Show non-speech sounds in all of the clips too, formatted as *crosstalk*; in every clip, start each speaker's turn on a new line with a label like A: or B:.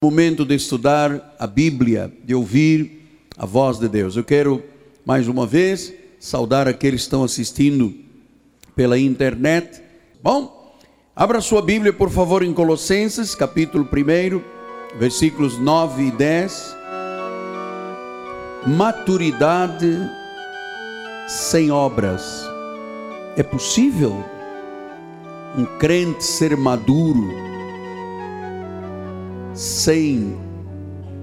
A: momento de estudar a Bíblia, de ouvir a voz de Deus. Eu quero mais uma vez saudar aqueles que estão assistindo pela internet. Bom, abra sua Bíblia, por favor, em Colossenses, capítulo 1, versículos 9 e 10. Maturidade sem obras. É possível um crente ser maduro? Sem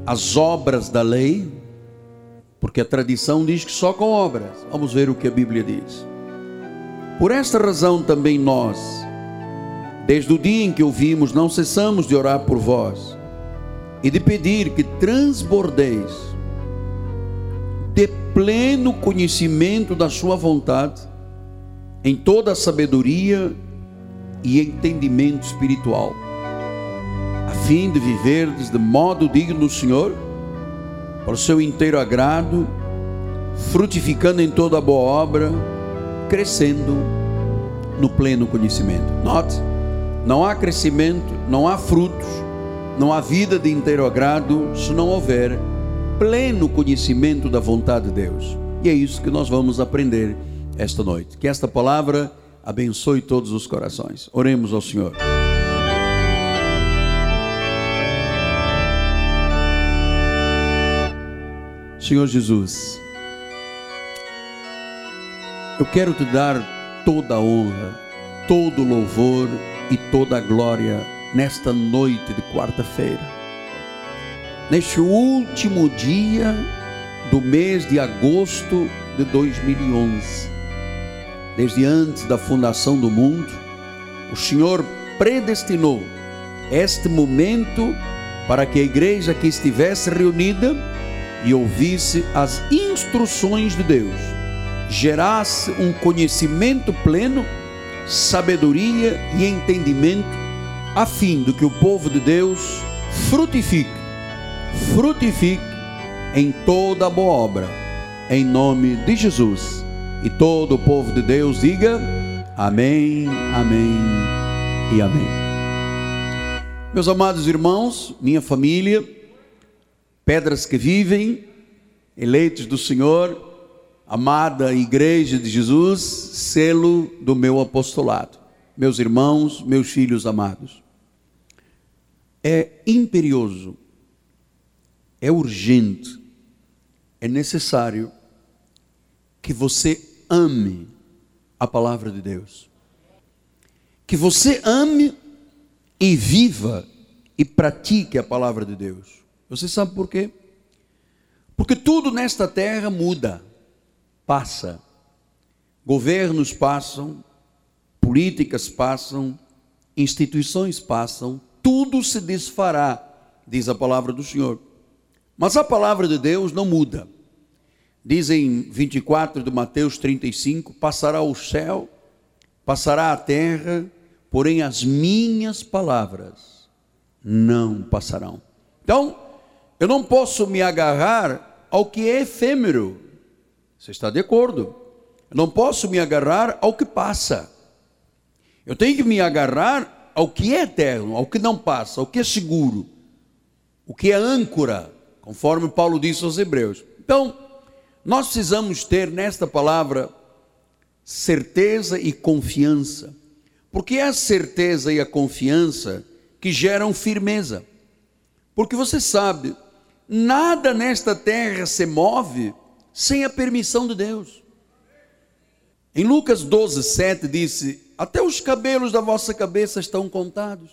A: as obras da lei, porque a tradição diz que só com obras. Vamos ver o que a Bíblia diz. Por esta razão também nós, desde o dia em que ouvimos, não cessamos de orar por vós e de pedir que transbordeis de pleno conhecimento da sua vontade em toda a sabedoria e entendimento espiritual fim de viverdes de modo digno do Senhor, para o seu inteiro agrado, frutificando em toda a boa obra, crescendo no pleno conhecimento. Note, não há crescimento, não há frutos, não há vida de inteiro agrado se não houver pleno conhecimento da vontade de Deus. E é isso que nós vamos aprender esta noite. Que esta palavra abençoe todos os corações. Oremos ao Senhor. Senhor Jesus, eu quero te dar toda a honra, todo o louvor e toda a glória nesta noite de quarta-feira, neste último dia do mês de agosto de 2011. Desde antes da fundação do mundo, o Senhor predestinou este momento para que a igreja que estivesse reunida e ouvisse as instruções de Deus, gerasse um conhecimento pleno, sabedoria e entendimento, a fim de que o povo de Deus frutifique, frutifique em toda boa obra, em nome de Jesus. E todo o povo de Deus diga amém, amém e amém. Meus amados irmãos, minha família, pedras que vivem, eleitos do Senhor, amada igreja de Jesus, selo do meu apostolado. Meus irmãos, meus filhos amados. É imperioso, é urgente, é necessário que você ame a palavra de Deus. Que você ame e viva e pratique a palavra de Deus. Você sabe por quê? Porque tudo nesta terra muda, passa. Governos passam, políticas passam, instituições passam, tudo se desfará, diz a palavra do Senhor. Mas a palavra de Deus não muda. Diz em 24 de Mateus 35: Passará o céu, passará a terra, porém as minhas palavras não passarão. Então, eu não posso me agarrar ao que é efêmero. Você está de acordo? Eu não posso me agarrar ao que passa. Eu tenho que me agarrar ao que é eterno, ao que não passa, ao que é seguro, o que é âncora, conforme Paulo disse aos Hebreus. Então, nós precisamos ter nesta palavra certeza e confiança, porque é a certeza e a confiança que geram firmeza. Porque você sabe, Nada nesta terra se move sem a permissão de Deus. Em Lucas 12, 7 disse: Até os cabelos da vossa cabeça estão contados.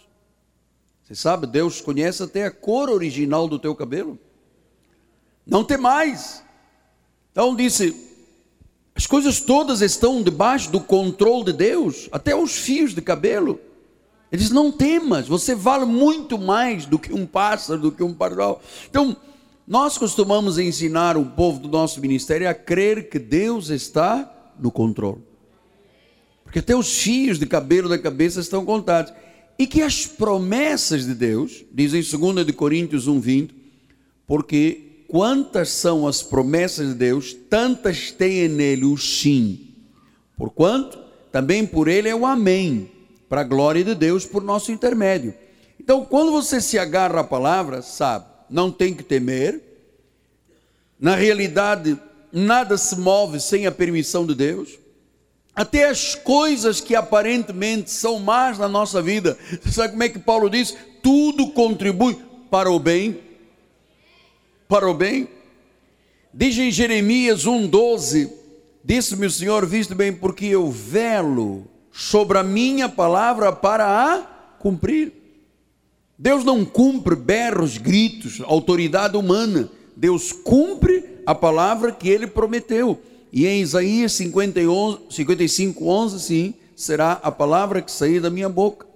A: Você sabe, Deus conhece até a cor original do teu cabelo. Não tem mais. Então disse: as coisas todas estão debaixo do controle de Deus, até os fios de cabelo. Ele diz: Não temas, você vale muito mais do que um pássaro, do que um pardal. Então, nós costumamos ensinar o povo do nosso ministério a crer que Deus está no controle. Porque até os fios de cabelo da cabeça estão contados. E que as promessas de Deus, dizem 2 de Coríntios 1:20, porque quantas são as promessas de Deus, tantas tem nele o sim. Porquanto também por ele é o amém para a glória de Deus por nosso intermédio. Então, quando você se agarra à palavra, sabe, não tem que temer. Na realidade, nada se move sem a permissão de Deus. Até as coisas que aparentemente são más na nossa vida. *laughs* Sabe como é que Paulo diz? Tudo contribui para o bem. Para o bem. Diz em Jeremias 1,12: Disse-me o Senhor, visto bem, porque eu velo sobre a minha palavra para a cumprir. Deus não cumpre berros, gritos, autoridade humana. Deus cumpre a palavra que ele prometeu. E em Isaías 55, 11, sim, será a palavra que sair da minha boca.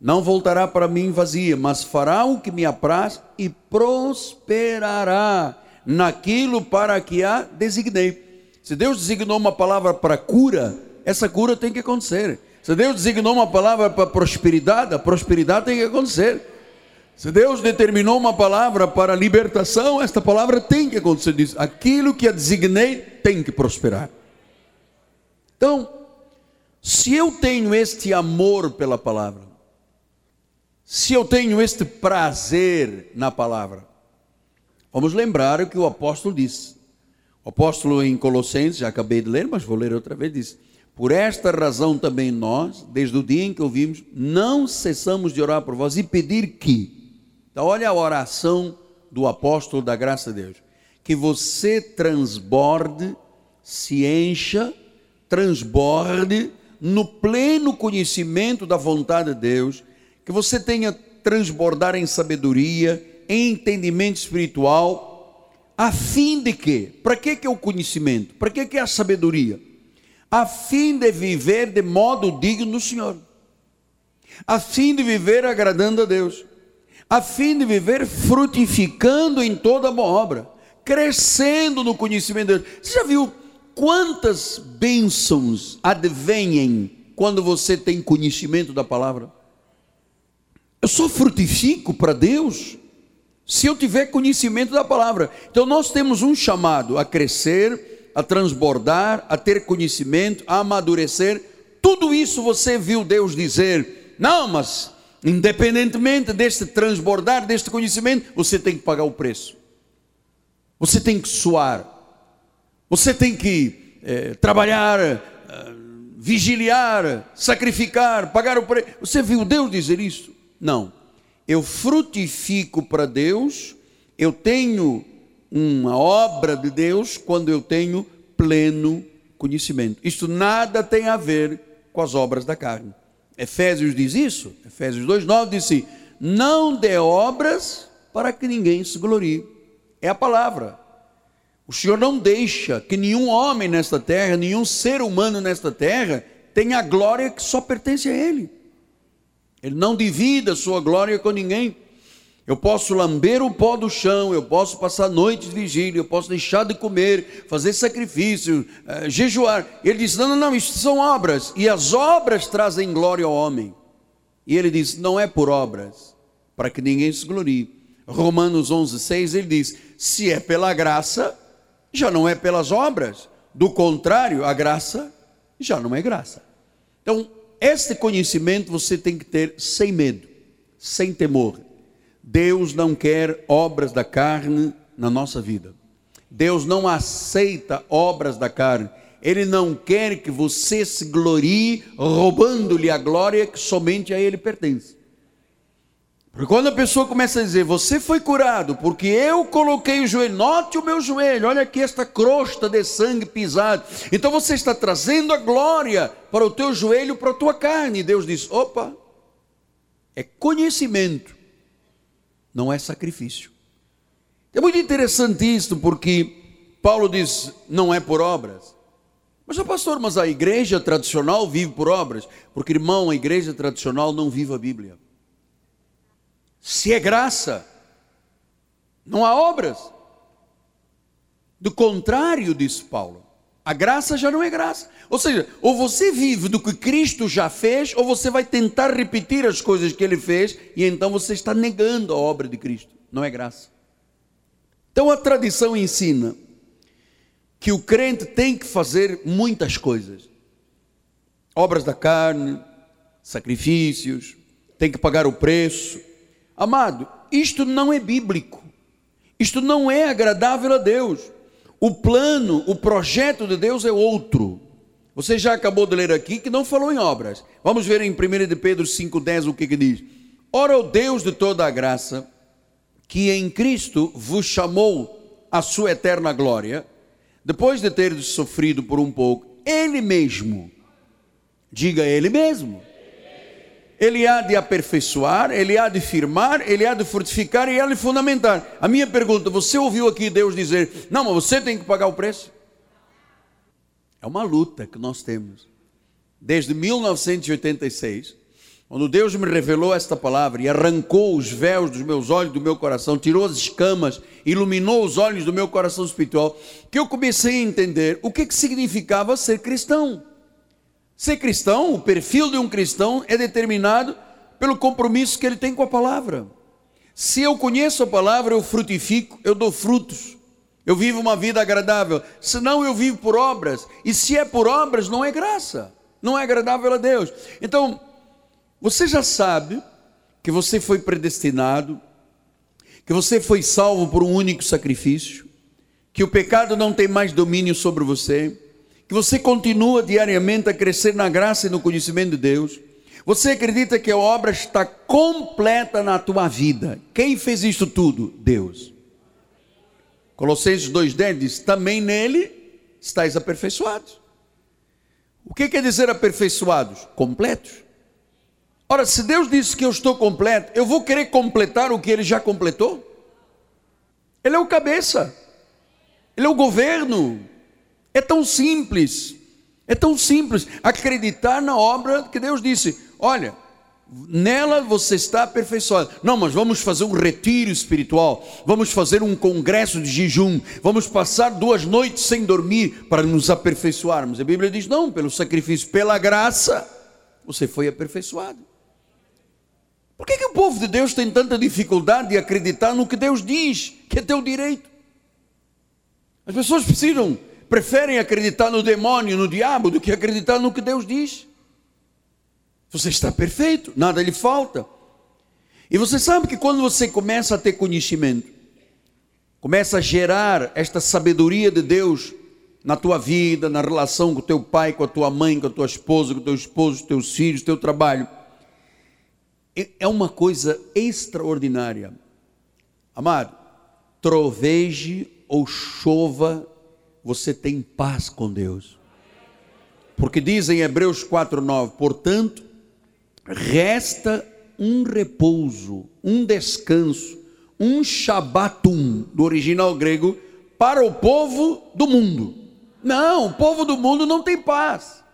A: Não voltará para mim vazia, mas fará o que me apraz e prosperará naquilo para que a designei. Se Deus designou uma palavra para cura, essa cura tem que acontecer. Se Deus designou uma palavra para prosperidade, a prosperidade tem que acontecer. Se Deus determinou uma palavra para libertação, esta palavra tem que acontecer. Diz, aquilo que a designei tem que prosperar. Então, se eu tenho este amor pela palavra, se eu tenho este prazer na palavra, vamos lembrar o que o apóstolo disse. O apóstolo em Colossenses, já acabei de ler, mas vou ler outra vez, disse: Por esta razão também nós, desde o dia em que ouvimos, não cessamos de orar por vós e pedir que, então, olha a oração do apóstolo da graça de Deus. Que você transborde, se encha, transborde no pleno conhecimento da vontade de Deus, que você tenha transbordar em sabedoria, em entendimento espiritual, a fim de que? Para que, que é o conhecimento? Para que, que é a sabedoria? A fim de viver de modo digno do Senhor, a fim de viver agradando a Deus a fim de viver frutificando em toda boa obra, crescendo no conhecimento de Deus. Você já viu quantas bênçãos advêm quando você tem conhecimento da palavra? Eu só frutifico para Deus se eu tiver conhecimento da palavra. Então nós temos um chamado a crescer, a transbordar, a ter conhecimento, a amadurecer. Tudo isso você viu Deus dizer: "Não, mas Independentemente deste transbordar, deste conhecimento, você tem que pagar o preço. Você tem que suar. Você tem que é, trabalhar, é, vigiliar, sacrificar, pagar o preço. Você viu Deus dizer isso? Não. Eu frutifico para Deus, eu tenho uma obra de Deus quando eu tenho pleno conhecimento. Isto nada tem a ver com as obras da carne. Efésios diz isso, Efésios 2,9 diz assim: não dê obras para que ninguém se glorie. É a palavra. O Senhor não deixa que nenhum homem nesta terra, nenhum ser humano nesta terra, tenha a glória que só pertence a Ele. Ele não divida a sua glória com ninguém. Eu posso lamber o pó do chão, eu posso passar noites de vigília, eu posso deixar de comer, fazer sacrifício, uh, jejuar. Ele diz: não, não, não, isto são obras, e as obras trazem glória ao homem. E ele diz: não é por obras, para que ninguém se glorie. Romanos 11, 6, ele diz: se é pela graça, já não é pelas obras. Do contrário, a graça já não é graça. Então, este conhecimento você tem que ter sem medo, sem temor Deus não quer obras da carne na nossa vida. Deus não aceita obras da carne. Ele não quer que você se glorie roubando-lhe a glória que somente a Ele pertence. Porque quando a pessoa começa a dizer, você foi curado porque eu coloquei o joelho, note o meu joelho, olha aqui esta crosta de sangue pisado. Então você está trazendo a glória para o teu joelho, para a tua carne. E Deus diz: opa, é conhecimento não é sacrifício. É muito interessante isso, porque Paulo diz: não é por obras. Mas, pastor, mas a igreja tradicional vive por obras. Porque, irmão, a igreja tradicional não vive a Bíblia. Se é graça, não há obras. Do contrário, diz Paulo, a graça já não é graça. Ou seja, ou você vive do que Cristo já fez, ou você vai tentar repetir as coisas que ele fez, e então você está negando a obra de Cristo. Não é graça. Então a tradição ensina que o crente tem que fazer muitas coisas: obras da carne, sacrifícios, tem que pagar o preço, Amado, isto não é bíblico. Isto não é agradável a Deus. O plano, o projeto de Deus é outro. Você já acabou de ler aqui que não falou em obras. Vamos ver em 1 de Pedro 5,10 o que, que diz. Ora, o Deus de toda a graça, que em Cristo vos chamou à sua eterna glória, depois de ter sofrido por um pouco, Ele mesmo, diga Ele mesmo, Ele há de aperfeiçoar, Ele há de firmar, Ele há de fortificar e há de fundamentar. A minha pergunta, você ouviu aqui Deus dizer, não, mas você tem que pagar o preço? É uma luta que nós temos. Desde 1986, quando Deus me revelou esta palavra e arrancou os véus dos meus olhos, do meu coração, tirou as escamas, iluminou os olhos do meu coração espiritual, que eu comecei a entender o que, que significava ser cristão. Ser cristão, o perfil de um cristão é determinado pelo compromisso que ele tem com a palavra. Se eu conheço a palavra, eu frutifico, eu dou frutos. Eu vivo uma vida agradável. Senão eu vivo por obras. E se é por obras, não é graça. Não é agradável a Deus. Então, você já sabe que você foi predestinado, que você foi salvo por um único sacrifício, que o pecado não tem mais domínio sobre você, que você continua diariamente a crescer na graça e no conhecimento de Deus. Você acredita que a obra está completa na tua vida? Quem fez isso tudo? Deus. Colossenses 2,10 diz: também nele estáis aperfeiçoados. O que quer dizer aperfeiçoados? Completos. Ora, se Deus disse que eu estou completo, eu vou querer completar o que ele já completou? Ele é o cabeça, ele é o governo. É tão simples, é tão simples acreditar na obra que Deus disse: olha, nela você está aperfeiçoado. Não, mas vamos fazer um retiro espiritual, vamos fazer um congresso de jejum, vamos passar duas noites sem dormir para nos aperfeiçoarmos. A Bíblia diz: não, pelo sacrifício, pela graça, você foi aperfeiçoado. Por que, que o povo de Deus tem tanta dificuldade de acreditar no que Deus diz, que é teu direito? As pessoas precisam, preferem acreditar no demônio, no diabo, do que acreditar no que Deus diz. Você está perfeito, nada lhe falta. E você sabe que quando você começa a ter conhecimento, começa a gerar esta sabedoria de Deus na tua vida, na relação com o teu pai, com a tua mãe, com a tua esposa, com o teu esposo, com teus filhos, teu trabalho, é, é uma coisa extraordinária. Amado, troveje ou chova, você tem paz com Deus. Porque diz em Hebreus 4:9, portanto, resta um repouso, um descanso, um shabatum, do original grego, para o povo do mundo. Não, o povo do mundo não tem paz.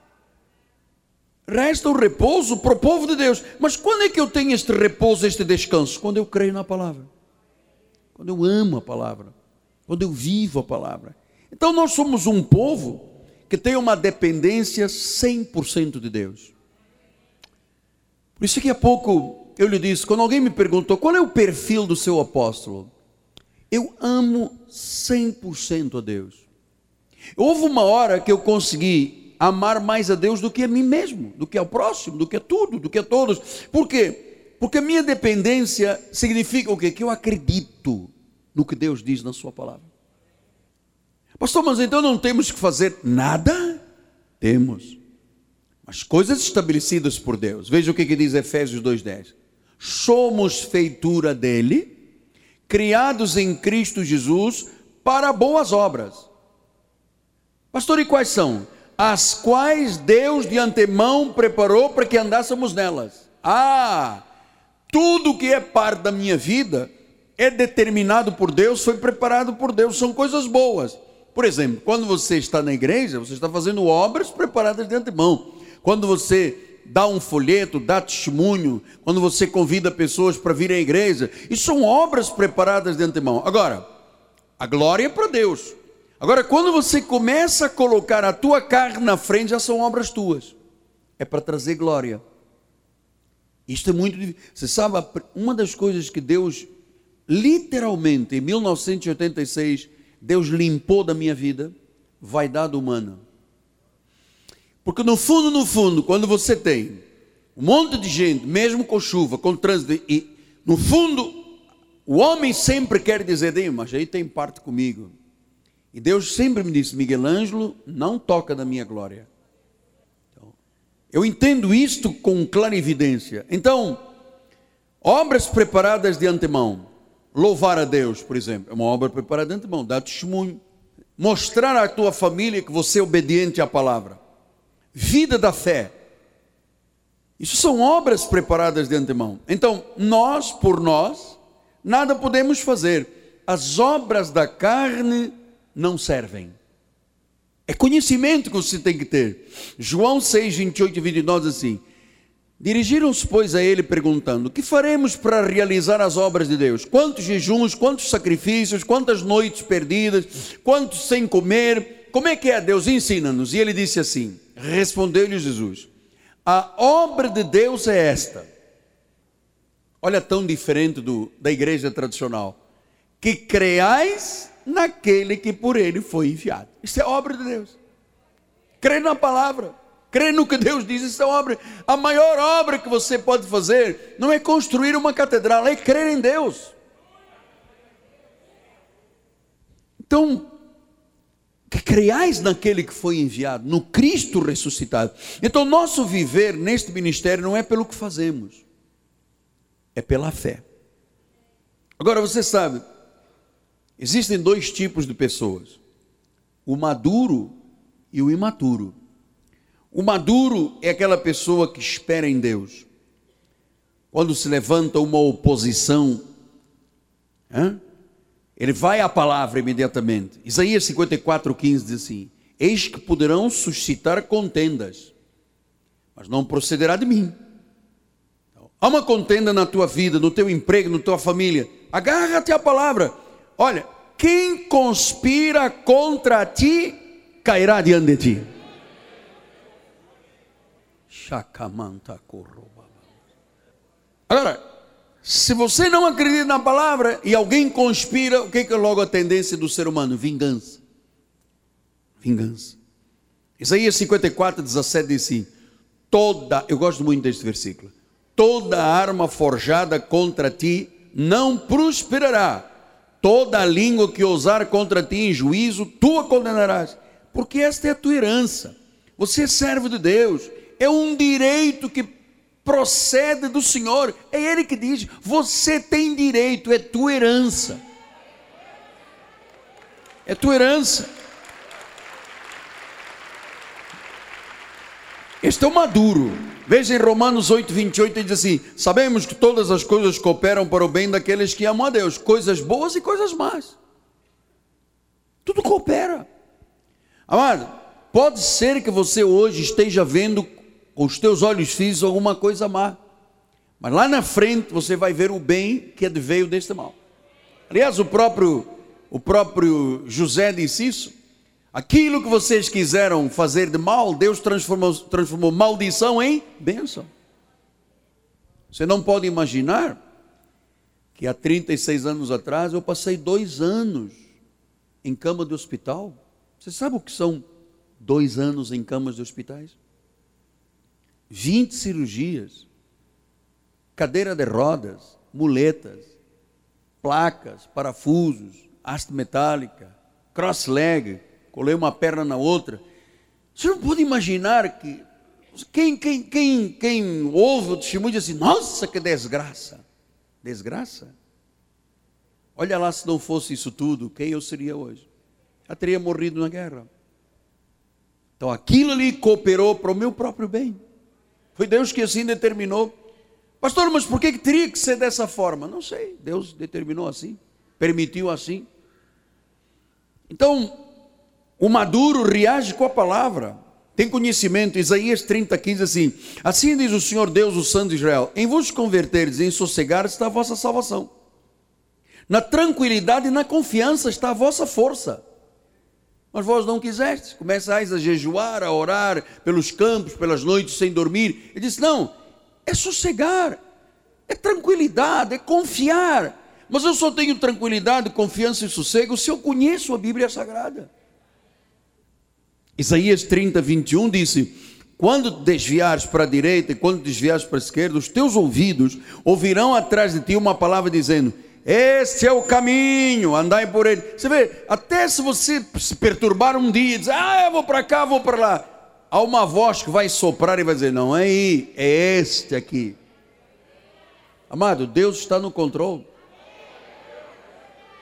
A: Resta o repouso para o povo de Deus. Mas quando é que eu tenho este repouso, este descanso? Quando eu creio na palavra. Quando eu amo a palavra. Quando eu vivo a palavra. Então nós somos um povo que tem uma dependência 100% de Deus. Por isso que há pouco eu lhe disse, quando alguém me perguntou qual é o perfil do seu apóstolo, eu amo 100% a Deus. Houve uma hora que eu consegui amar mais a Deus do que a mim mesmo, do que ao próximo, do que a tudo, do que a todos. Por quê? Porque a minha dependência significa o quê? Que eu acredito no que Deus diz na Sua palavra. Pastor, mas então não temos que fazer nada? Temos. Mas coisas estabelecidas por Deus. Veja o que, que diz Efésios 2,10. Somos feitura dele, criados em Cristo Jesus para boas obras. Pastor, e quais são? as quais Deus de antemão preparou para que andássemos nelas. Ah, tudo que é parte da minha vida é determinado por Deus, foi preparado por Deus, são coisas boas. Por exemplo, quando você está na igreja, você está fazendo obras preparadas de antemão. Quando você dá um folheto, dá testemunho, quando você convida pessoas para vir à igreja, isso são obras preparadas de antemão. Agora, a glória é para Deus. Agora, quando você começa a colocar a tua carne na frente, já são obras tuas. É para trazer glória. Isto é muito difícil. Você sabe, uma das coisas que Deus, literalmente, em 1986, Deus limpou da minha vida, vaidade humana. Porque no fundo, no fundo, quando você tem um monte de gente, mesmo com chuva, com trânsito, e no fundo, o homem sempre quer dizer, mas aí tem parte comigo. E Deus sempre me disse, Miguel Ângelo, não toca na minha glória. Então, eu entendo isto com clarividência. Então, obras preparadas de antemão. Louvar a Deus, por exemplo, é uma obra preparada de antemão, dar testemunho. Mostrar à tua família que você é obediente à palavra. Vida da fé. Isso são obras preparadas de antemão. Então, nós, por nós, nada podemos fazer. As obras da carne não servem. É conhecimento que você tem que ter. João 6, 28 e 29 diz assim: Dirigiram-se, pois, a ele perguntando: Que faremos para realizar as obras de Deus? Quantos jejuns, quantos sacrifícios, quantas noites perdidas, quantos sem comer? Como é que é Deus? Ensina-nos. E ele disse assim: Respondeu-lhe Jesus: A obra de Deus é esta. Olha, tão diferente do, da igreja tradicional. Que creais naquele que por ele foi enviado. Isso é obra de Deus. Crê na palavra, crê no que Deus diz, isso é obra. A maior obra que você pode fazer não é construir uma catedral, é crer em Deus. Então, que creais naquele que foi enviado, no Cristo ressuscitado. Então, nosso viver neste ministério não é pelo que fazemos, é pela fé. Agora, você sabe, Existem dois tipos de pessoas: o maduro e o imaturo. O maduro é aquela pessoa que espera em Deus. Quando se levanta uma oposição, hein? ele vai à palavra imediatamente. Isaías 54,15 diz assim: Eis que poderão suscitar contendas, mas não procederá de mim. Então, há uma contenda na tua vida, no teu emprego, na tua família. Agarra-te à palavra Olha, quem conspira contra ti cairá diante de ti. Agora, se você não acredita na palavra e alguém conspira, o que é, logo a tendência do ser humano? Vingança. Vingança. Isaías 54, 17 diz assim: toda, eu gosto muito deste versículo, toda arma forjada contra ti não prosperará Toda língua que ousar contra ti em juízo, tu a condenarás, porque esta é a tua herança. Você é servo de Deus, é um direito que procede do Senhor. É Ele que diz: você tem direito, é tua herança. É tua herança. Este é o maduro. Veja em Romanos 8, 28, ele diz assim: Sabemos que todas as coisas cooperam para o bem daqueles que amam a Deus, coisas boas e coisas más. Tudo coopera. Amado, pode ser que você hoje esteja vendo com os teus olhos físicos alguma coisa má, mas lá na frente você vai ver o bem que veio deste mal. Aliás, o próprio, o próprio José disse isso. Aquilo que vocês quiseram fazer de mal, Deus transformou, transformou maldição em bênção. Você não pode imaginar que há 36 anos atrás eu passei dois anos em cama de hospital. Você sabe o que são dois anos em camas de hospitais? 20 cirurgias, cadeira de rodas, muletas, placas, parafusos, haste metálica, cross leg, colei uma perna na outra. Você não pode imaginar que quem, quem, quem, quem ouve o testemunho diz assim, nossa, que desgraça. Desgraça? Olha lá, se não fosse isso tudo, quem eu seria hoje? Já teria morrido na guerra. Então aquilo ali cooperou para o meu próprio bem. Foi Deus que assim determinou. Pastor, mas por que teria que ser dessa forma? Não sei, Deus determinou assim, permitiu assim. Então, o maduro reage com a palavra. Tem conhecimento, Isaías 30, 15 assim: Assim diz o Senhor Deus, o Santo de Israel: Em vos converterdes em sossegar está a vossa salvação. Na tranquilidade e na confiança está a vossa força. Mas vós não quisestes, começais a jejuar, a orar pelos campos, pelas noites sem dormir. Ele disse: Não, é sossegar, é tranquilidade, é confiar. Mas eu só tenho tranquilidade, confiança e sossego se eu conheço a Bíblia Sagrada. Isaías 30, 21 disse: quando desviares para a direita e quando desviares para a esquerda, os teus ouvidos ouvirão atrás de ti uma palavra dizendo: Este é o caminho, andai por ele. Você vê, até se você se perturbar um dia dizer, ah, eu vou para cá, vou para lá, há uma voz que vai soprar e vai dizer: Não, é aí, é este aqui. Amado, Deus está no controle.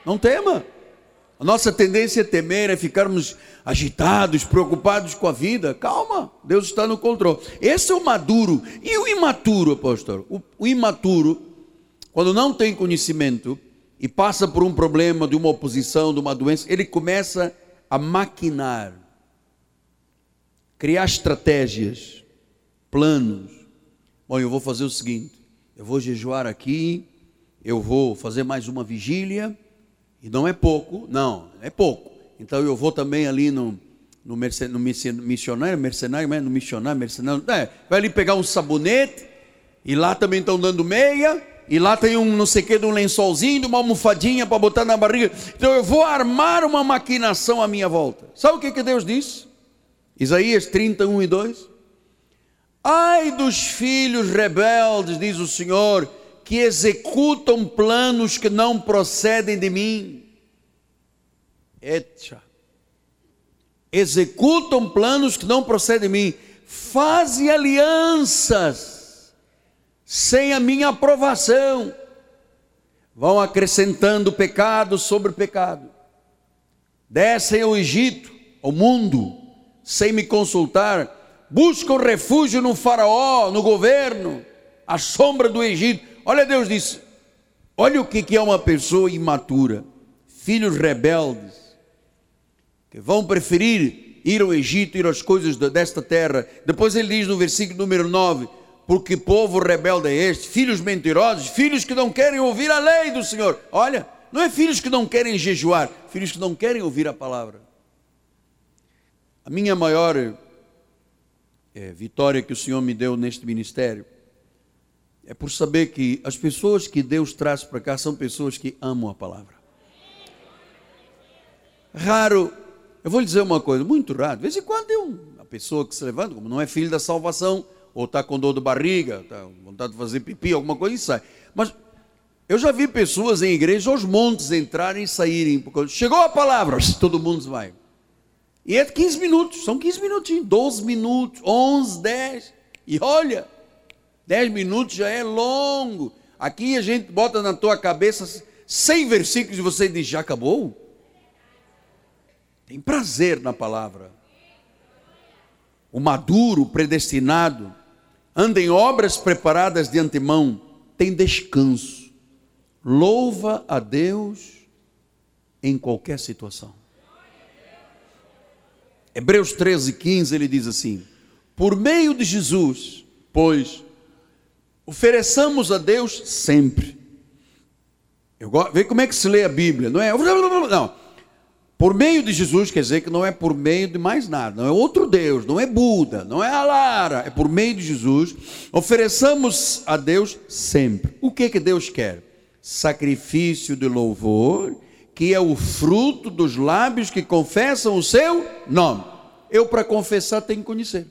A: Não tema. A nossa tendência é temer, é ficarmos agitados, preocupados com a vida. Calma, Deus está no controle. Esse é o maduro. E o imaturo, apóstolo? O, o imaturo, quando não tem conhecimento e passa por um problema, de uma oposição, de uma doença, ele começa a maquinar, criar estratégias, planos. Bom, eu vou fazer o seguinte: eu vou jejuar aqui, eu vou fazer mais uma vigília e não é pouco, não, é pouco. Então eu vou também ali no, no, no missionário, mercenário, no missionário, mercenário. É, vai ali pegar um sabonete, e lá também estão dando meia, e lá tem um não sei o que, de um lençolzinho, de uma almofadinha para botar na barriga. Então eu vou armar uma maquinação à minha volta. Sabe o que, que Deus disse? Isaías 31 e 2. Ai dos filhos rebeldes, diz o Senhor, que executam planos que não procedem de mim. Etcha. Executam planos que não procedem de mim. Fazem alianças sem a minha aprovação. Vão acrescentando pecado sobre pecado. Descem ao Egito, ao mundo, sem me consultar. Buscam refúgio no faraó, no governo, à sombra do Egito Olha, Deus disse: olha o que é uma pessoa imatura, filhos rebeldes, que vão preferir ir ao Egito, ir às coisas desta terra. Depois ele diz no versículo número 9: porque povo rebelde é este, filhos mentirosos, filhos que não querem ouvir a lei do Senhor. Olha, não é filhos que não querem jejuar, filhos que não querem ouvir a palavra. A minha maior é, vitória que o Senhor me deu neste ministério é por saber que as pessoas que Deus traz para cá são pessoas que amam a palavra. Raro, eu vou lhe dizer uma coisa, muito raro, de vez em quando tem uma pessoa que se levanta, como não é filho da salvação, ou está com dor de barriga, está com vontade de fazer pipi, alguma coisa e sai. Mas eu já vi pessoas em igreja aos montes entrarem e saírem, porque chegou a palavra, *laughs* todo mundo vai. E é de 15 minutos, são 15 minutinhos, 12 minutos, 11, 10, e olha, Dez minutos já é longo. Aqui a gente bota na tua cabeça 100 versículos e você diz: já acabou? Tem prazer na palavra. O maduro, o predestinado, anda em obras preparadas de antemão, tem descanso. Louva a Deus em qualquer situação. Hebreus 13, 15, ele diz assim: Por meio de Jesus, pois Ofereçamos a Deus sempre. Eu vê como é que se lê a Bíblia, não é? Não. Por meio de Jesus quer dizer que não é por meio de mais nada, não é outro Deus, não é Buda, não é Alara, é por meio de Jesus. Ofereçamos a Deus sempre. O que que Deus quer? Sacrifício de louvor, que é o fruto dos lábios que confessam o seu nome. Eu para confessar tenho que conhecer.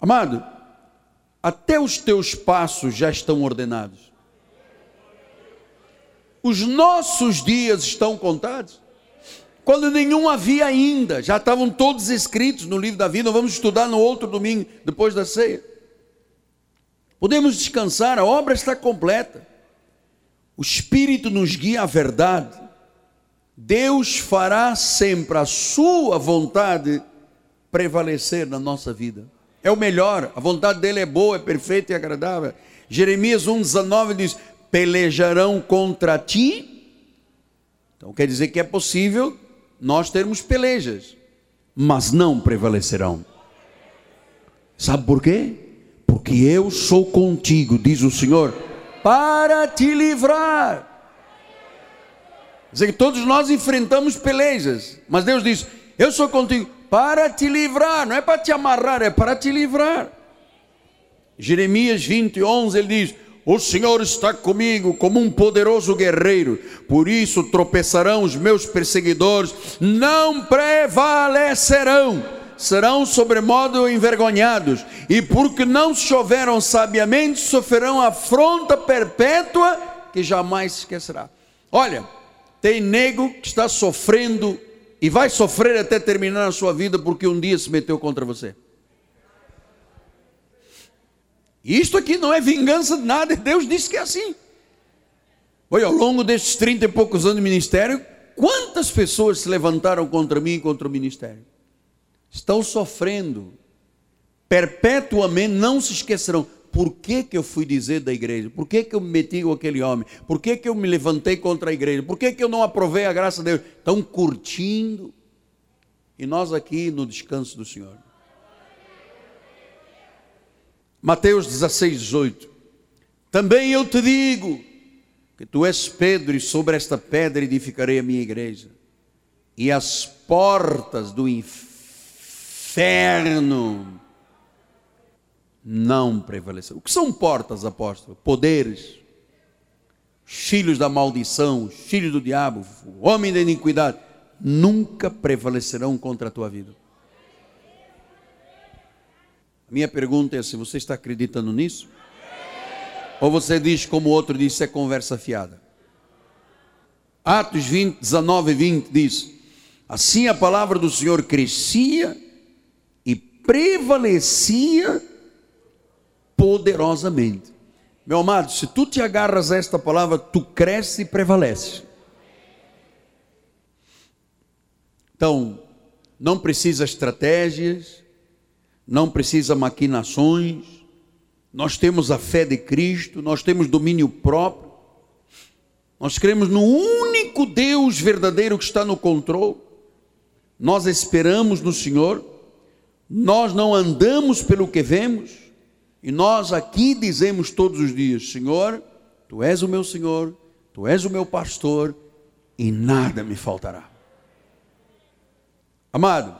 A: Amado, até os teus passos já estão ordenados. Os nossos dias estão contados. Quando nenhum havia ainda, já estavam todos escritos no livro da vida. Vamos estudar no outro domingo, depois da ceia. Podemos descansar, a obra está completa. O Espírito nos guia à verdade. Deus fará sempre a sua vontade prevalecer na nossa vida é o melhor, a vontade dele é boa, é perfeita e agradável. Jeremias 1,19 diz: pelejarão contra ti. Então quer dizer que é possível nós termos pelejas, mas não prevalecerão. Sabe por quê? Porque eu sou contigo, diz o Senhor, para te livrar. Quer dizer que todos nós enfrentamos pelejas, mas Deus diz: Eu sou contigo para te livrar, não é para te amarrar, é para te livrar. Jeremias 20, 11, ele diz: O Senhor está comigo como um poderoso guerreiro, por isso tropeçarão os meus perseguidores, não prevalecerão. serão sobremodo envergonhados, e porque não choveram sabiamente, sofrerão afronta perpétua que jamais se esquecerá. Olha, tem nego que está sofrendo e vai sofrer até terminar a sua vida porque um dia se meteu contra você. Isto aqui não é vingança de nada, Deus disse que é assim. Olha, ao longo destes trinta e poucos anos de ministério, quantas pessoas se levantaram contra mim e contra o ministério? Estão sofrendo, perpetuamente não se esquecerão. Por que, que eu fui dizer da igreja? Por que, que eu me meti com aquele homem? Por que, que eu me levantei contra a igreja? Por que, que eu não aprovei a graça de Deus? Estão curtindo. E nós aqui no descanso do Senhor. Mateus 16, 18. Também eu te digo que tu és Pedro, e sobre esta pedra edificarei a minha igreja, e as portas do inferno não prevalecerão. O que são portas, apóstolo? Poderes, filhos da maldição, filhos do diabo, homem da iniquidade, nunca prevalecerão contra a tua vida. A minha pergunta é se você está acreditando nisso? Ou você diz, como o outro disse, é conversa fiada? Atos 20, 19 e 20 diz: Assim a palavra do Senhor crescia e prevalecia poderosamente. Meu amado, se tu te agarras a esta palavra, tu cresce e prevalece. Então, não precisa estratégias, não precisa maquinações, nós temos a fé de Cristo, nós temos domínio próprio, nós cremos no único Deus verdadeiro que está no controle, nós esperamos no Senhor, nós não andamos pelo que vemos, e nós aqui dizemos todos os dias: Senhor, Tu és o meu Senhor, Tu és o meu pastor, e nada me faltará. Amado,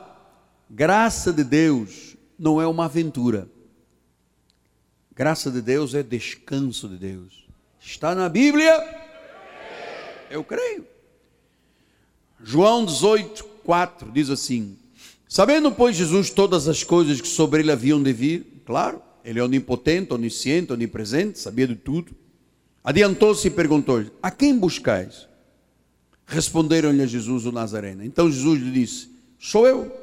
A: graça de Deus não é uma aventura. Graça de Deus é descanso de Deus. Está na Bíblia? Eu creio. João 18, 4 diz assim: Sabendo, pois, Jesus todas as coisas que sobre ele haviam de vir, claro, ele é onipotente, onisciente, onipresente, sabia de tudo. Adiantou-se e perguntou: A quem buscais? Responderam-lhe a Jesus o Nazareno. Então Jesus lhe disse: Sou eu.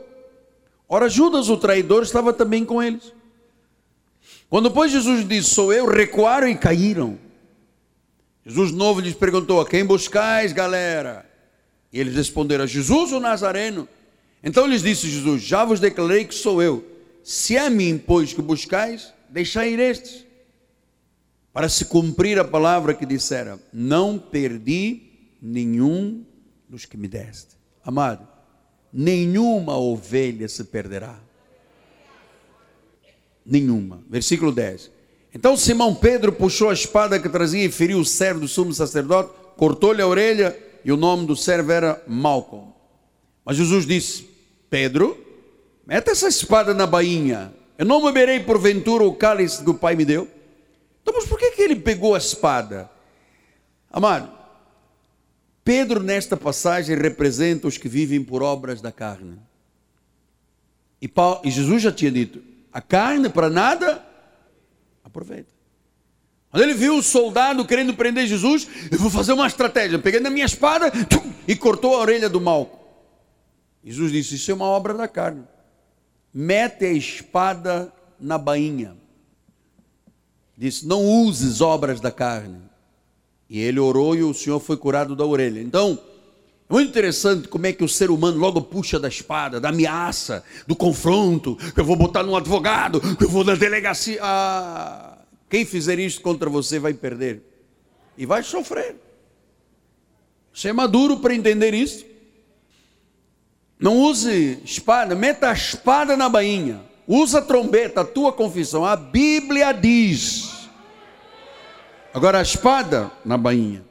A: Ora, Judas, o traidor, estava também com eles. Quando, pois, Jesus disse: Sou eu, recuaram e caíram. Jesus novo lhes perguntou: A quem buscais, galera? E eles responderam: A Jesus, o Nazareno. Então lhes disse Jesus: Já vos declarei que sou eu. Se é a mim, pois, que buscais, deixai ir estes. Para se cumprir a palavra que dissera: Não perdi nenhum dos que me deste. Amado, nenhuma ovelha se perderá. Nenhuma. Versículo 10. Então Simão Pedro puxou a espada que trazia e feriu o servo do sumo sacerdote, cortou-lhe a orelha e o nome do servo era Malcom. Mas Jesus disse: Pedro, mete essa espada na bainha. Eu não beberei porventura o cálice que o Pai me deu. Então, mas por que, que ele pegou a espada? Amado, Pedro, nesta passagem, representa os que vivem por obras da carne. E, Paulo, e Jesus já tinha dito: a carne para nada aproveita. Quando ele viu o soldado querendo prender Jesus, eu vou fazer uma estratégia. Peguei na minha espada e cortou a orelha do mal. Jesus disse: Isso é uma obra da carne. Mete a espada na bainha. Disse: Não uses obras da carne. E ele orou e o Senhor foi curado da orelha. Então, é muito interessante como é que o ser humano logo puxa da espada, da ameaça, do confronto, eu vou botar num advogado, eu vou na delegacia. Ah, quem fizer isso contra você vai perder e vai sofrer. Você é maduro para entender isso? Não use espada, meta a espada na bainha. Usa a trombeta, a tua confissão. A Bíblia diz Agora, a espada na bainha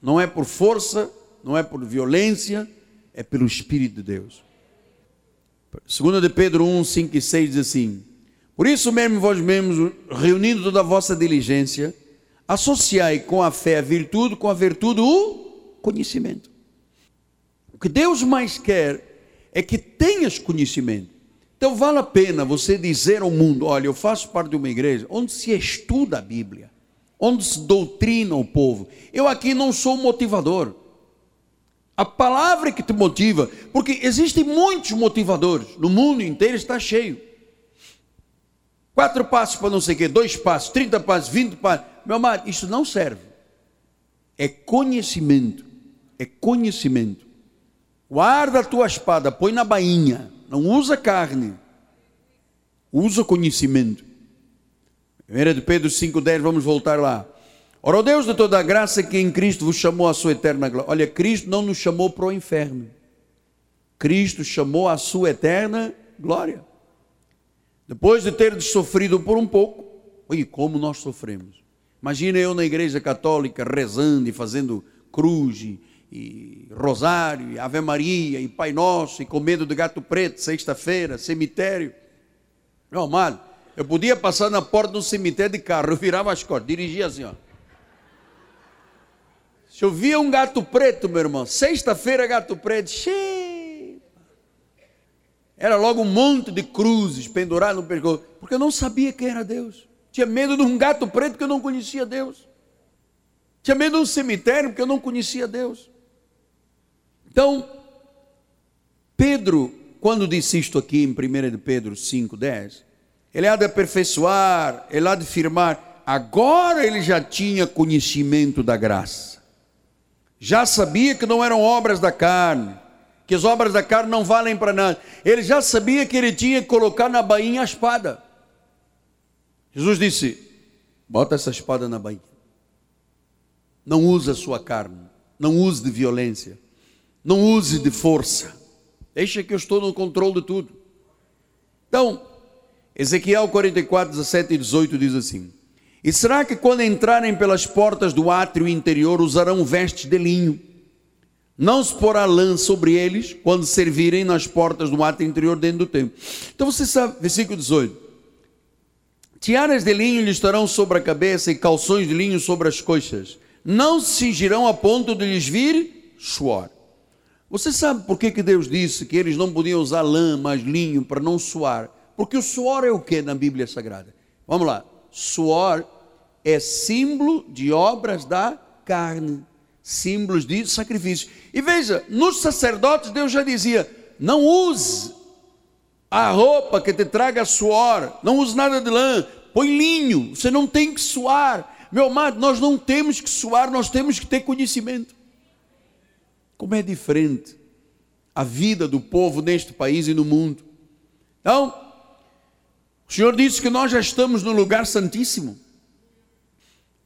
A: não é por força, não é por violência, é pelo Espírito de Deus. Segundo de Pedro 1, 5 e 6 diz assim: Por isso mesmo vós mesmos, reunindo toda a vossa diligência, associai com a fé a virtude, com a virtude o conhecimento. O que Deus mais quer é que tenhas conhecimento. Então vale a pena você dizer ao mundo: olha, eu faço parte de uma igreja onde se estuda a Bíblia, onde se doutrina o povo. Eu aqui não sou motivador. A palavra que te motiva, porque existem muitos motivadores, no mundo inteiro está cheio. Quatro passos para não sei o quê, dois passos, trinta passos, vinte passos. Meu amado, isso não serve. É conhecimento. É conhecimento. Guarda a tua espada, põe na bainha. Não usa carne. Usa conhecimento. 1 de Pedro 5,10, vamos voltar lá. Ora, o Deus de toda a graça que em Cristo vos chamou à sua eterna glória. Olha, Cristo não nos chamou para o inferno. Cristo chamou à sua eterna glória. Depois de ter sofrido por um pouco, olha como nós sofremos. Imagina eu na igreja católica rezando e fazendo cruz e, e rosário, e Ave Maria, e Pai Nosso, e com medo do gato preto, sexta-feira, cemitério. Não, amado, eu podia passar na porta do cemitério de carro, eu virava as costas, dirigia assim, ó. Se eu via um gato preto, meu irmão, sexta-feira gato preto, cheio. Era logo um monte de cruzes penduradas no pescoço, porque eu não sabia quem era Deus. Tinha medo de um gato preto porque eu não conhecia Deus. Tinha medo de um cemitério porque eu não conhecia Deus. Então, Pedro, quando disse isto aqui em 1 de Pedro 5,10, ele há de aperfeiçoar, ele há de firmar. Agora ele já tinha conhecimento da graça já sabia que não eram obras da carne, que as obras da carne não valem para nada. Ele já sabia que ele tinha que colocar na bainha a espada. Jesus disse: bota essa espada na bainha. Não use a sua carne, não use de violência, não use de força. Deixa que eu estou no controle de tudo. Então, Ezequiel 44, 17 e 18 diz assim: e será que quando entrarem pelas portas do átrio interior usarão vestes de linho? Não se porá lã sobre eles quando servirem nas portas do átrio interior dentro do templo. Então você sabe, versículo 18: Tiaras de linho lhes estarão sobre a cabeça e calções de linho sobre as coxas. Não se cingirão a ponto de lhes vir suor. Você sabe por que, que Deus disse que eles não podiam usar lã, mas linho para não suar? Porque o suor é o que na Bíblia Sagrada? Vamos lá suor é símbolo de obras da carne, símbolos de sacrifício. E veja, nos sacerdotes Deus já dizia: não use a roupa que te traga suor, não use nada de lã, põe linho, você não tem que suar. Meu amado, nós não temos que suar, nós temos que ter conhecimento. Como é diferente a vida do povo neste país e no mundo. Então, o Senhor disse que nós já estamos no lugar santíssimo.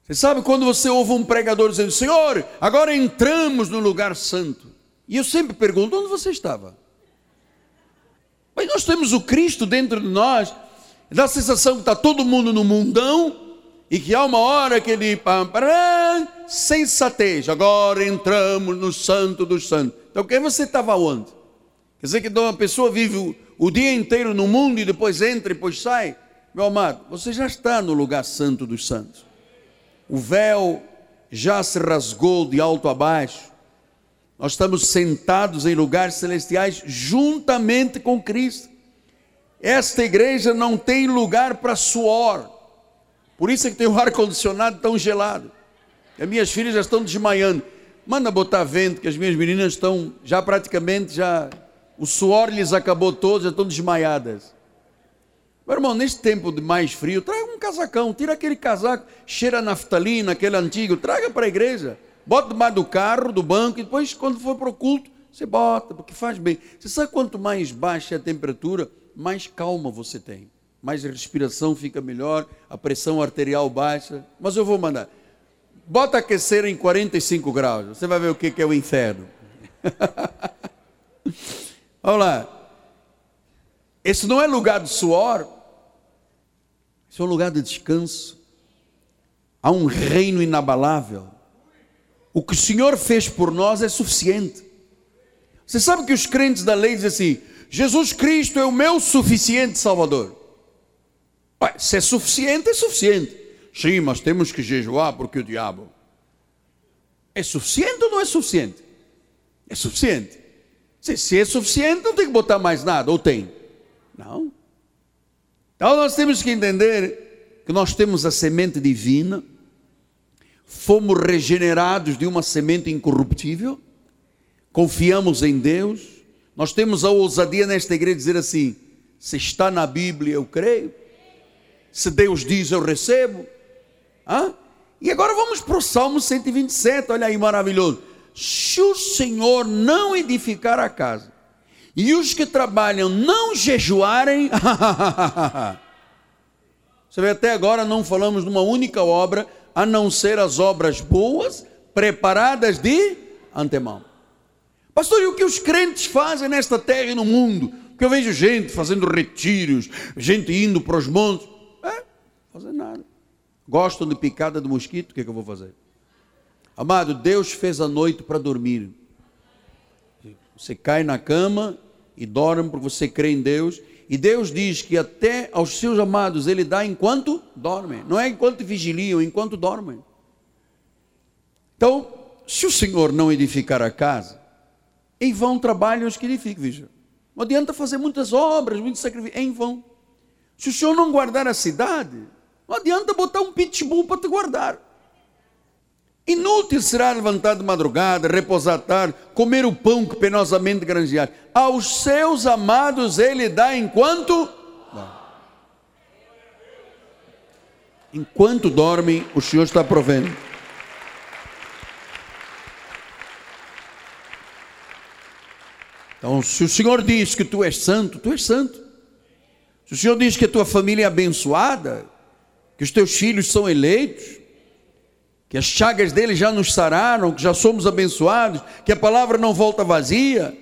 A: Você sabe quando você ouve um pregador dizendo: Senhor, agora entramos no lugar santo. E eu sempre pergunto: onde você estava? Mas nós temos o Cristo dentro de nós, dá a sensação que está todo mundo no mundão e que há uma hora que ele pam, pam, sensatez. Agora entramos no Santo dos Santos. Então, quem você estava onde? Quer dizer que uma pessoa vive o dia inteiro no mundo e depois entra e depois sai, meu amado, você já está no lugar santo dos santos. O véu já se rasgou de alto a baixo. Nós estamos sentados em lugares celestiais juntamente com Cristo. Esta igreja não tem lugar para suor. Por isso é que tem o ar condicionado tão gelado. As minhas filhas já estão desmaiando. Manda botar vento, que as minhas meninas estão já praticamente já o suor lhes acabou todo, já estão desmaiadas. Meu irmão, nesse tempo de mais frio, traga um casacão, tira aquele casaco, cheira naftalina, aquele antigo, traga para a igreja. Bota debaixo do carro, do banco, e depois, quando for para o culto, você bota, porque faz bem. Você sabe quanto mais baixa a temperatura, mais calma você tem. Mais respiração fica melhor, a pressão arterial baixa. Mas eu vou mandar. Bota aquecer em 45 graus, você vai ver o que é o inferno. *laughs* Vamos lá. Esse não é lugar de suor, esse é um lugar de descanso. Há um reino inabalável. O que o Senhor fez por nós é suficiente. Você sabe que os crentes da lei dizem assim: Jesus Cristo é o meu suficiente Salvador. Ué, se é suficiente, é suficiente. Sim, mas temos que jejuar porque o diabo. É suficiente ou não é suficiente? É suficiente. Se, se é suficiente, não tem que botar mais nada, ou tem? Não. Então nós temos que entender que nós temos a semente divina, fomos regenerados de uma semente incorruptível, confiamos em Deus, nós temos a ousadia nesta igreja de dizer assim: se está na Bíblia, eu creio, se Deus diz, eu recebo. Hã? E agora vamos para o Salmo 127, olha aí maravilhoso. Se o Senhor não edificar a casa, e os que trabalham não jejuarem, *laughs* você vê, até agora não falamos de uma única obra, a não ser as obras boas, preparadas de antemão. Pastor, e o que os crentes fazem nesta terra e no mundo? Porque eu vejo gente fazendo retiros, gente indo para os montes. É, fazer nada. Gostam de picada de mosquito, o que, é que eu vou fazer? Amado, Deus fez a noite para dormir. Você cai na cama e dorme porque você crê em Deus. E Deus diz que até aos seus amados Ele dá enquanto dormem. Não é enquanto vigiliam, enquanto dormem. Então, se o Senhor não edificar a casa, em vão trabalham os que edificam, veja. Não adianta fazer muitas obras, muitos sacrifícios, em vão. Se o Senhor não guardar a cidade, não adianta botar um pitbull para te guardar. Inútil será levantar de madrugada, repousar tarde, comer o pão que penosamente granjear. Aos seus amados ele dá enquanto Enquanto dormem, o Senhor está provendo. Então, se o Senhor diz que tu és santo, tu és santo. Se o Senhor diz que a tua família é abençoada, que os teus filhos são eleitos, que as chagas dele já nos sararam, que já somos abençoados, que a palavra não volta vazia,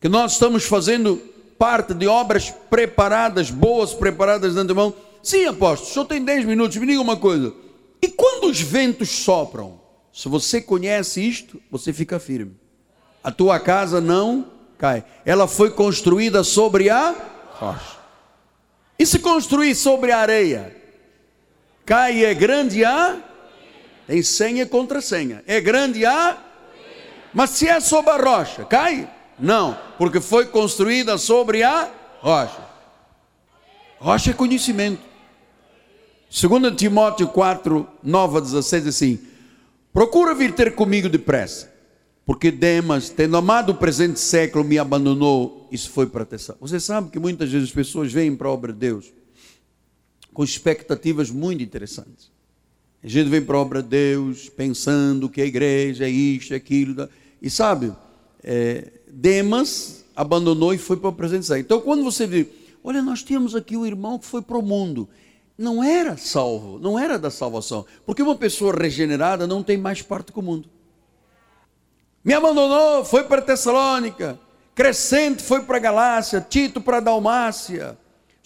A: que nós estamos fazendo parte de obras preparadas, boas, preparadas de antemão. Sim, apóstolo, senhor tem 10 minutos, me diga uma coisa. E quando os ventos sopram, se você conhece isto, você fica firme. A tua casa não cai. Ela foi construída sobre a rocha. E se construir sobre a areia? Cai é grande a tem senha contra senha. É grande a. Mas se é sobre a rocha, cai? Não, porque foi construída sobre a rocha. Rocha é conhecimento. 2 Timóteo 4, 9 a 16, assim: Procura vir ter comigo depressa, porque Demas, tendo amado o presente século, me abandonou. Isso foi para atenção. Você sabe que muitas vezes as pessoas vêm para a obra de Deus com expectativas muito interessantes. A gente vem para a obra de Deus pensando que a igreja é isto, é aquilo. E sabe, é, Demas abandonou e foi para o presente Então, quando você vê, olha, nós tínhamos aqui o irmão que foi para o mundo. Não era salvo, não era da salvação. Porque uma pessoa regenerada não tem mais parte com o mundo. Me abandonou, foi para Tessalônica. Crescente foi para Galácia. Tito para Dalmácia.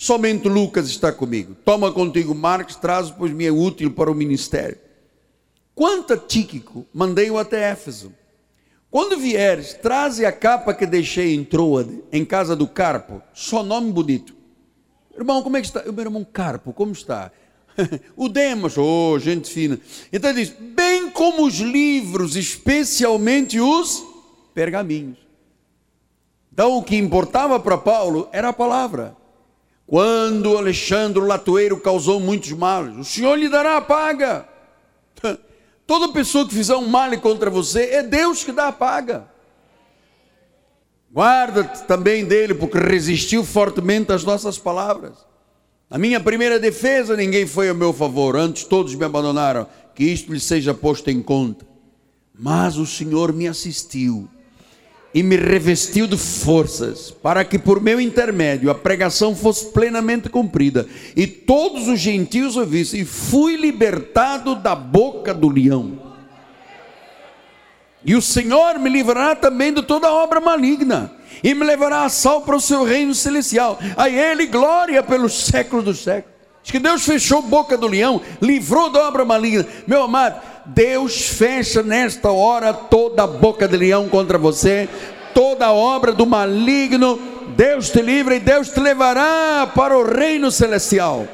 A: Somente Lucas está comigo. Toma contigo Marcos, traz, pois me é útil para o ministério. Quanto a Tíquico, mandei-o até Éfeso. Quando vieres, traze a capa que deixei em Troade, em casa do Carpo. Só nome bonito. Irmão, como é que está? O meu irmão Carpo, como está? *laughs* o Demas, oh, gente fina. Então ele diz: bem como os livros, especialmente os pergaminhos. Então o que importava para Paulo era a palavra. Quando Alexandre o Latoeiro causou muitos males, o Senhor lhe dará a paga. *laughs* Toda pessoa que fizer um mal contra você, é Deus que dá a paga. Guarda-te também dele, porque resistiu fortemente às nossas palavras. A minha primeira defesa, ninguém foi a meu favor, antes todos me abandonaram, que isto lhe seja posto em conta. Mas o Senhor me assistiu e me revestiu de forças, para que por meu intermédio a pregação fosse plenamente cumprida, e todos os gentios ouvissem, e fui libertado da boca do leão. E o Senhor me livrará também de toda obra maligna, e me levará a sal para o seu reino celestial. A Ele glória pelos séculos dos séculos. Diz que Deus fechou a boca do leão, livrou da obra maligna. Meu amado, Deus fecha nesta hora toda a boca de leão contra você, toda a obra do maligno. Deus te livra e Deus te levará para o reino celestial.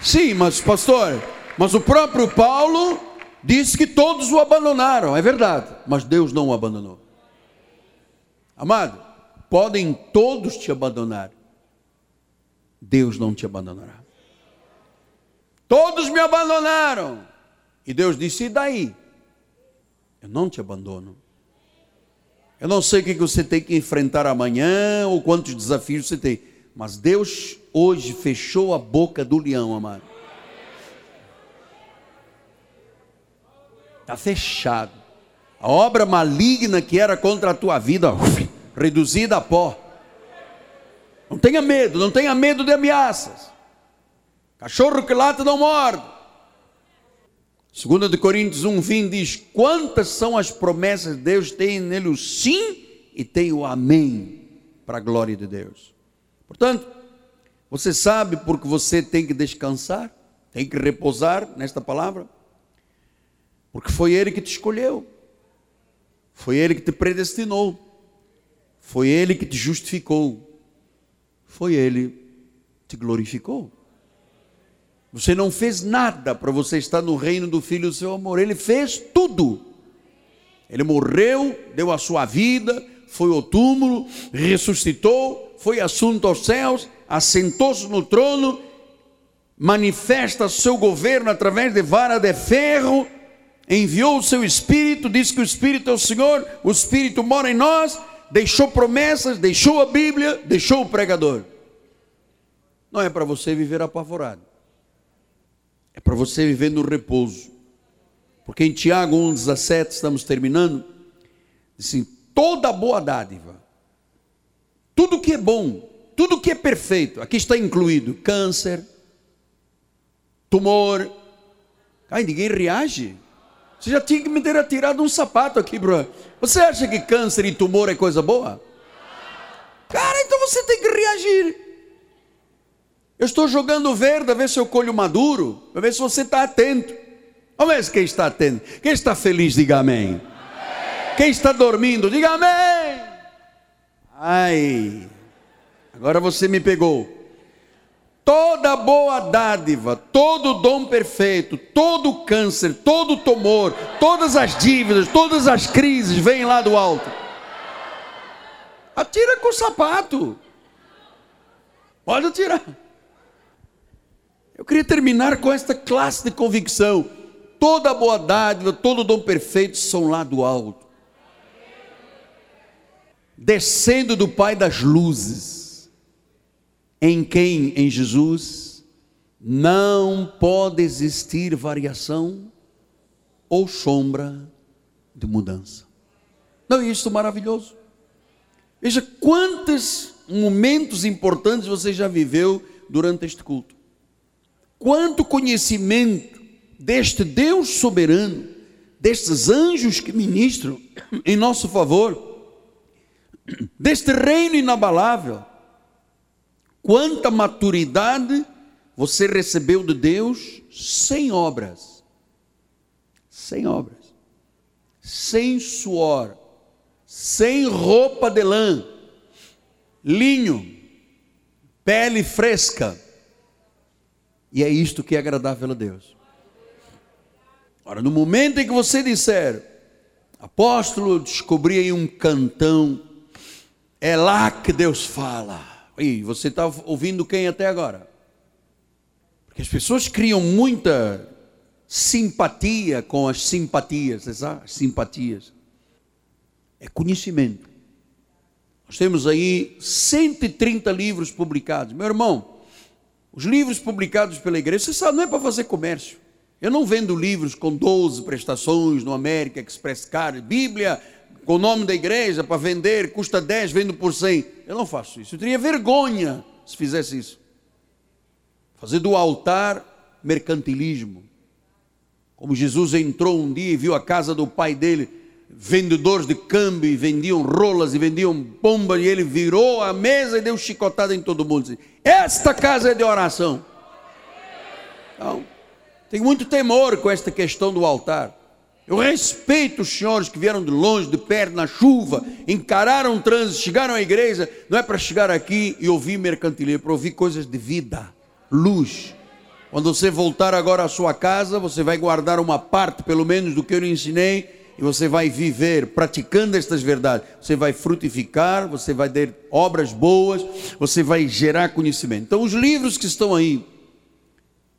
A: Sim, mas pastor, mas o próprio Paulo Diz que todos o abandonaram, é verdade, mas Deus não o abandonou. Amado, podem todos te abandonar, Deus não te abandonará. Todos me abandonaram, e Deus disse: e daí? Eu não te abandono. Eu não sei o que você tem que enfrentar amanhã ou quantos desafios você tem, mas Deus hoje fechou a boca do leão, amado. Está fechado. A obra maligna que era contra a tua vida, uf, reduzida a pó. Não tenha medo, não tenha medo de ameaças. Cachorro que lata não morde. 2 de Coríntios 1, 20 diz: Quantas são as promessas de Deus? Tem nele o sim e tem o amém para a glória de Deus. Portanto, você sabe porque você tem que descansar, tem que repousar nesta palavra, porque foi Ele que te escolheu, foi Ele que te predestinou, foi Ele que te justificou, foi Ele que te glorificou. Você não fez nada para você estar no reino do Filho do seu amor. Ele fez tudo. Ele morreu, deu a sua vida, foi ao túmulo, ressuscitou, foi assunto aos céus, assentou-se no trono, manifesta seu governo através de vara de ferro, enviou o seu Espírito, disse que o Espírito é o Senhor, o Espírito mora em nós, deixou promessas, deixou a Bíblia, deixou o pregador. Não é para você viver apavorado. É para você viver no repouso. Porque em Tiago 1,17, estamos terminando, diz assim: toda boa dádiva, tudo que é bom, tudo que é perfeito, aqui está incluído câncer, tumor. Ai, ninguém reage. Você já tinha que me ter tirado um sapato aqui, bro. Você acha que câncer e tumor é coisa boa? Cara, então você tem que reagir. Eu estou jogando verde a ver se eu colho maduro, para ver se você está atento. Vamos ver quem está atento. Quem está feliz, diga amém. Quem está dormindo, diga amém. Ai, agora você me pegou. Toda boa dádiva, todo dom perfeito, todo câncer, todo tumor, todas as dívidas, todas as crises vêm lá do alto. Atira com o sapato. Pode atirar. Eu queria terminar com esta classe de convicção. Toda boa dádiva, todo dom perfeito são lá do alto. Descendo do Pai das luzes, em quem, em Jesus, não pode existir variação ou sombra de mudança. Não é isso maravilhoso? Veja quantos momentos importantes você já viveu durante este culto quanto conhecimento deste Deus soberano, destes anjos que ministram em nosso favor, deste reino inabalável, quanta maturidade você recebeu de Deus sem obras, sem obras, sem suor, sem roupa de lã, linho, pele fresca, e é isto que é agradável a Deus. Ora, no momento em que você disser, apóstolo, descobri aí um cantão, é lá que Deus fala. E você está ouvindo quem até agora? Porque as pessoas criam muita simpatia com as simpatias, as simpatias. É conhecimento. Nós temos aí 130 livros publicados. Meu irmão, os livros publicados pela igreja, você sabe, não é para fazer comércio. Eu não vendo livros com 12 prestações no América Express Card, Bíblia com o nome da igreja para vender, custa 10, vendo por 100. Eu não faço isso. Eu teria vergonha se fizesse isso. Fazer do altar mercantilismo. Como Jesus entrou um dia e viu a casa do pai dele vendedores de câmbio e vendiam rolas e vendiam bombas, e ele virou a mesa e deu chicotada em todo mundo. Esta casa é de oração. Então, tenho muito temor com esta questão do altar. Eu respeito os senhores que vieram de longe, de perto, na chuva, encararam o trânsito, chegaram à igreja. Não é para chegar aqui e ouvir mercantilismo, é para ouvir coisas de vida, luz. Quando você voltar agora à sua casa, você vai guardar uma parte, pelo menos, do que eu lhe ensinei, e você vai viver praticando estas verdades. Você vai frutificar, você vai ter obras boas, você vai gerar conhecimento. Então, os livros que estão aí,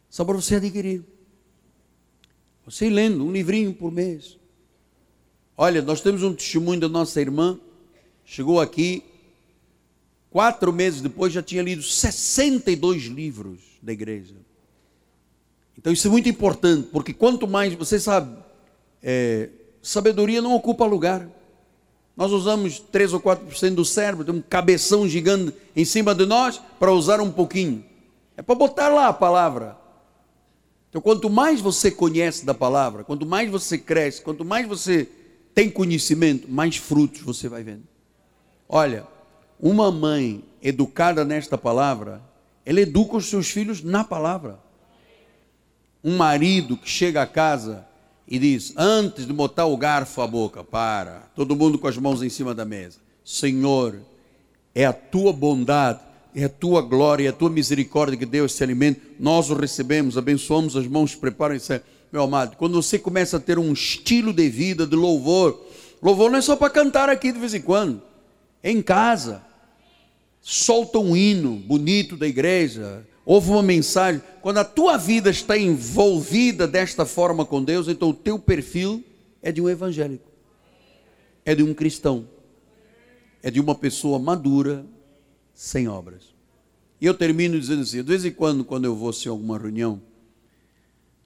A: são para você adquirir. Você lendo um livrinho por mês. Olha, nós temos um testemunho da nossa irmã, chegou aqui, quatro meses depois já tinha lido 62 livros da igreja. Então isso é muito importante, porque quanto mais, você sabe, é, sabedoria não ocupa lugar. Nós usamos 3 ou 4% do cérebro, tem um cabeção gigante em cima de nós para usar um pouquinho. É para botar lá a palavra. Então, quanto mais você conhece da palavra, quanto mais você cresce, quanto mais você tem conhecimento, mais frutos você vai vendo. Olha, uma mãe educada nesta palavra, ela educa os seus filhos na palavra. Um marido que chega a casa e diz: Antes de botar o garfo à boca, para, todo mundo com as mãos em cima da mesa. Senhor, é a tua bondade, é a tua glória, é a tua misericórdia que deu esse alimento. Nós o recebemos, abençoamos as mãos, preparam isso. Meu amado, quando você começa a ter um estilo de vida, de louvor, louvor não é só para cantar aqui de vez em quando, é em casa. Solta um hino bonito da igreja, Houve uma mensagem. Quando a tua vida está envolvida desta forma com Deus, então o teu perfil é de um evangélico, é de um cristão, é de uma pessoa madura, sem obras. E eu termino dizendo assim: de vez em quando, quando eu vou a alguma reunião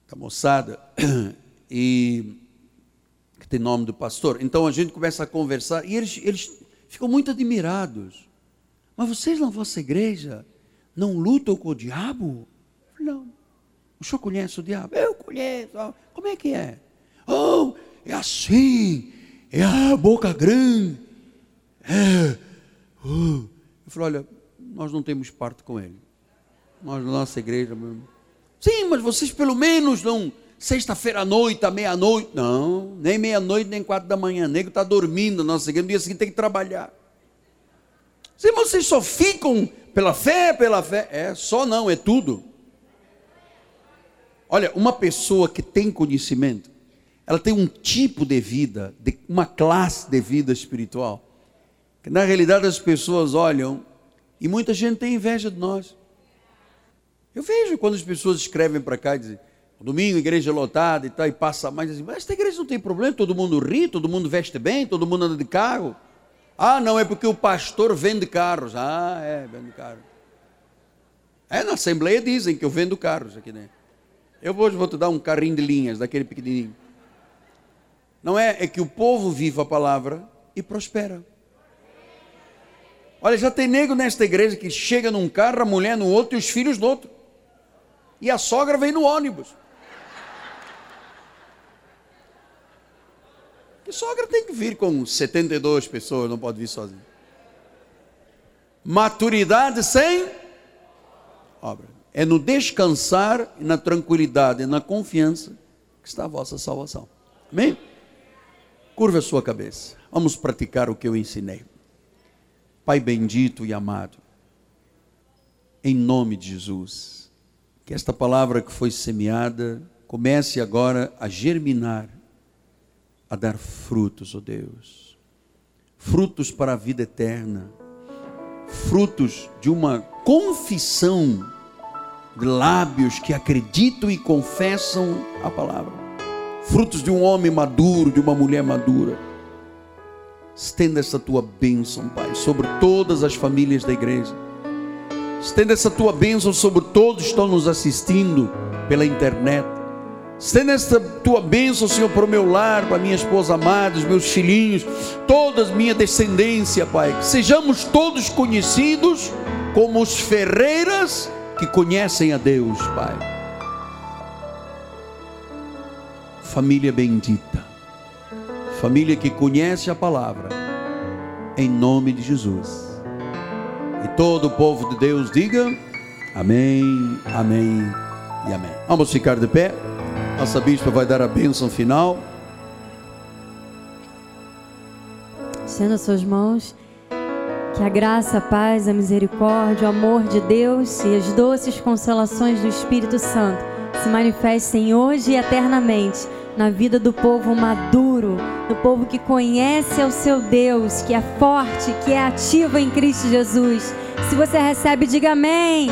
A: da moçada, *clears throat* e que tem nome do pastor, então a gente começa a conversar, e eles, eles ficam muito admirados. Mas vocês na vossa igreja não lutam com o diabo? Não. O senhor conhece o diabo? Eu conheço. Como é que é? Oh, é assim. É a boca grande. É. Uh. Eu falei, olha, nós não temos parte com ele. Nós, na nossa igreja. Sim, mas vocês pelo menos não. Sexta-feira à noite, à meia-noite. Não, nem meia-noite, nem quatro da manhã. Nego está dormindo na nossa igreja. No dia seguinte tem que trabalhar. Sim, mas vocês só ficam pela fé, pela fé. É, só não, é tudo. Olha, uma pessoa que tem conhecimento, ela tem um tipo de vida, de uma classe de vida espiritual, na realidade as pessoas olham e muita gente tem inveja de nós. Eu vejo quando as pessoas escrevem para cá e dizem, domingo, igreja lotada e tal, e passa mais assim, mas esta igreja não tem problema, todo mundo ri, todo mundo veste bem, todo mundo anda de carro. Ah, não, é porque o pastor vende carros. Ah, é, vende carros. É, na Assembleia dizem que eu vendo carros aqui dentro. Eu hoje vou te dar um carrinho de linhas, daquele pequenininho. Não é, é que o povo viva a palavra e prospera. Olha, já tem nego nesta igreja que chega num carro, a mulher no outro e os filhos no outro. E a sogra vem no ônibus. Que sogra tem que vir com 72 pessoas, não pode vir sozinho. Maturidade sem obra. É no descansar na tranquilidade na confiança que está a vossa salvação. Amém? Curva a sua cabeça. Vamos praticar o que eu ensinei. Pai bendito e amado, em nome de Jesus, que esta palavra que foi semeada comece agora a germinar a dar frutos, ó oh Deus. Frutos para a vida eterna. Frutos de uma confissão de lábios que acreditam e confessam a palavra. Frutos de um homem maduro, de uma mulher madura. Estenda essa tua bênção, Pai, sobre todas as famílias da igreja. Estenda essa tua bênção sobre todos que estão nos assistindo pela internet Estenda esta tua bênção, Senhor, para o meu lar, para minha esposa amada, os meus filhinhos, toda a minha descendência, Pai. Que sejamos todos conhecidos como os ferreiras que conhecem a Deus, Pai. Família bendita, família que conhece a palavra, em nome de Jesus. E todo o povo de Deus diga: Amém, Amém e Amém. Vamos ficar de pé. Nossa bispa vai dar a bênção final.
B: Estenda suas mãos. Que a graça, a paz, a misericórdia, o amor de Deus e as doces consolações do Espírito Santo se manifestem hoje e eternamente na vida do povo maduro, do povo que conhece o seu Deus, que é forte, que é ativo em Cristo Jesus. Se você recebe, diga amém.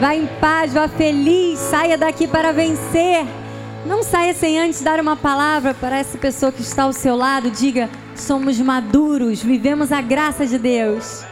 B: Vá em paz, vá feliz, saia daqui para vencer. Não saia sem antes dar uma palavra para essa pessoa que está ao seu lado. Diga: somos maduros, vivemos a graça de Deus.